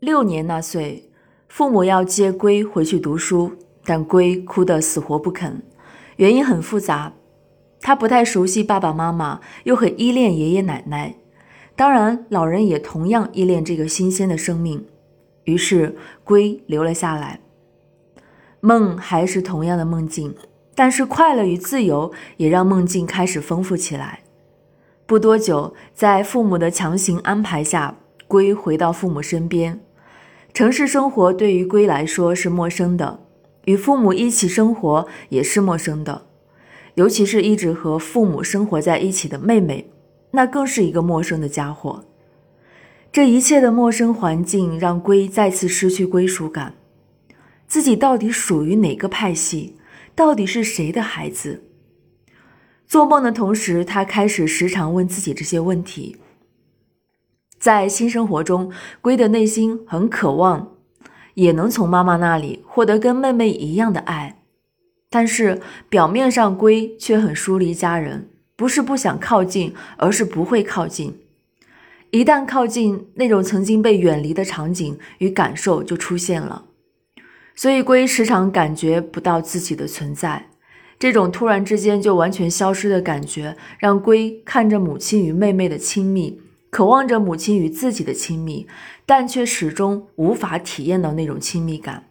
六年那岁，父母要接龟回去读书，但龟哭得死活不肯。原因很复杂，他不太熟悉爸爸妈妈，又很依恋爷爷奶奶。当然，老人也同样依恋这个新鲜的生命。于是，龟留了下来。梦还是同样的梦境，但是快乐与自由也让梦境开始丰富起来。不多久，在父母的强行安排下，龟回到父母身边。城市生活对于龟来说是陌生的，与父母一起生活也是陌生的，尤其是一直和父母生活在一起的妹妹，那更是一个陌生的家伙。这一切的陌生环境让龟再次失去归属感，自己到底属于哪个派系？到底是谁的孩子？做梦的同时，他开始时常问自己这些问题。在新生活中，龟的内心很渴望，也能从妈妈那里获得跟妹妹一样的爱，但是表面上龟却很疏离家人，不是不想靠近，而是不会靠近。一旦靠近，那种曾经被远离的场景与感受就出现了，所以龟时常感觉不到自己的存在。这种突然之间就完全消失的感觉，让龟看着母亲与妹妹的亲密，渴望着母亲与自己的亲密，但却始终无法体验到那种亲密感。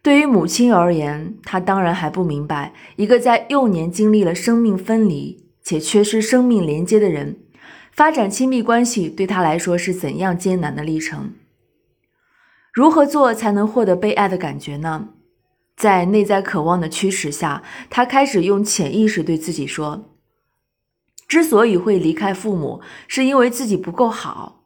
对于母亲而言，她当然还不明白，一个在幼年经历了生命分离且缺失生命连接的人，发展亲密关系对她来说是怎样艰难的历程。如何做才能获得被爱的感觉呢？在内在渴望的驱使下，他开始用潜意识对自己说：“之所以会离开父母，是因为自己不够好；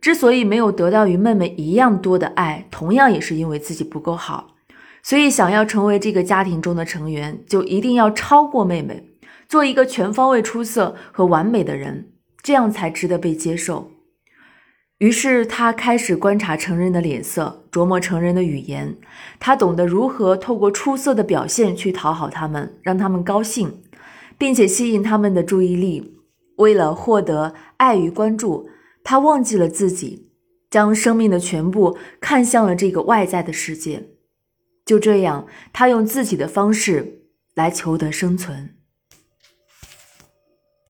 之所以没有得到与妹妹一样多的爱，同样也是因为自己不够好。所以，想要成为这个家庭中的成员，就一定要超过妹妹，做一个全方位出色和完美的人，这样才值得被接受。”于是他开始观察成人的脸色，琢磨成人的语言。他懂得如何透过出色的表现去讨好他们，让他们高兴，并且吸引他们的注意力。为了获得爱与关注，他忘记了自己，将生命的全部看向了这个外在的世界。就这样，他用自己的方式来求得生存。